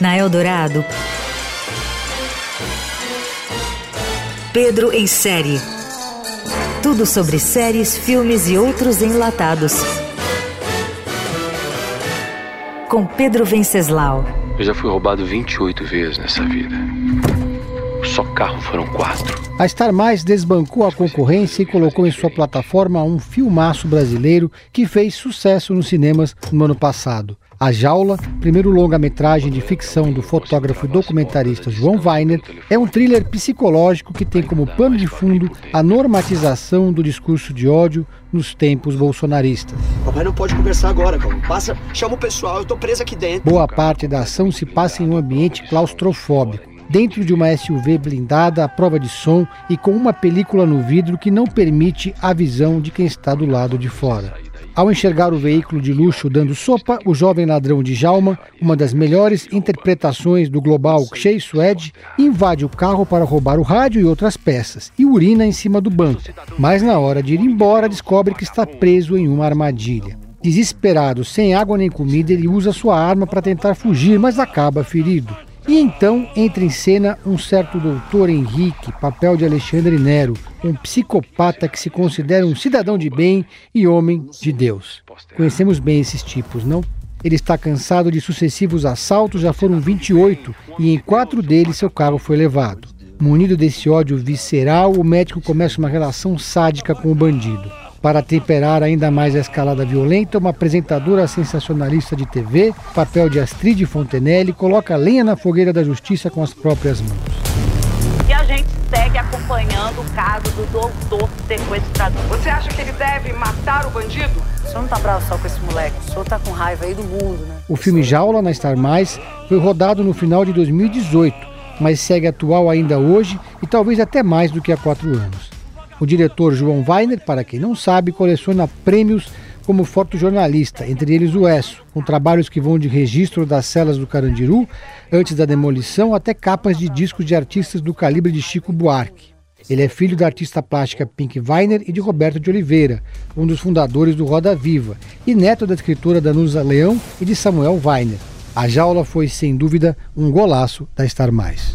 Na Eldorado, Pedro em série. Tudo sobre séries, filmes e outros enlatados. Com Pedro Venceslau. Eu já fui roubado 28 vezes nessa vida. Só carro foram quatro. A Star Mais desbancou a concorrência e colocou em sua plataforma um filmaço brasileiro que fez sucesso nos cinemas no ano passado. A Jaula, primeiro longa-metragem de ficção do fotógrafo e documentarista João Weiner, é um thriller psicológico que tem como pano de fundo a normatização do discurso de ódio nos tempos bolsonaristas. Papai não pode conversar agora, calma. Passa, chama o pessoal, eu tô preso aqui dentro. Boa parte da ação se passa em um ambiente claustrofóbico dentro de uma SUV blindada à prova de som e com uma película no vidro que não permite a visão de quem está do lado de fora. Ao enxergar o veículo de luxo dando sopa, o jovem ladrão de Jalma, uma das melhores interpretações do global Shea Suede, invade o carro para roubar o rádio e outras peças e urina em cima do banco. Mas na hora de ir embora, descobre que está preso em uma armadilha. Desesperado, sem água nem comida, ele usa sua arma para tentar fugir, mas acaba ferido. E então entra em cena um certo doutor Henrique, papel de Alexandre Nero, um psicopata que se considera um cidadão de bem e homem de Deus. Conhecemos bem esses tipos, não? Ele está cansado de sucessivos assaltos, já foram 28, e em quatro deles seu carro foi levado. Munido desse ódio visceral, o médico começa uma relação sádica com o bandido. Para temperar ainda mais a escalada violenta, uma apresentadora sensacionalista de TV, papel de Astrid Fontenelle, coloca lenha na fogueira da justiça com as próprias mãos. E a gente segue acompanhando o caso do doutor sequestrador. Você acha que ele deve matar o bandido? O senhor não tá bravo só com esse moleque, o senhor tá com raiva aí do mundo, né? O filme Jaula na Star Mais foi rodado no final de 2018, mas segue atual ainda hoje e talvez até mais do que há quatro anos. O diretor João Weiner, para quem não sabe, coleciona prêmios como fotojornalista, entre eles o ESSO, com trabalhos que vão de registro das celas do Carandiru, antes da demolição, até capas de discos de artistas do calibre de Chico Buarque. Ele é filho da artista plástica Pink Weiner e de Roberto de Oliveira, um dos fundadores do Roda Viva, e neto da escritora Danusa Leão e de Samuel Weiner. A jaula foi, sem dúvida, um golaço da Star Mais.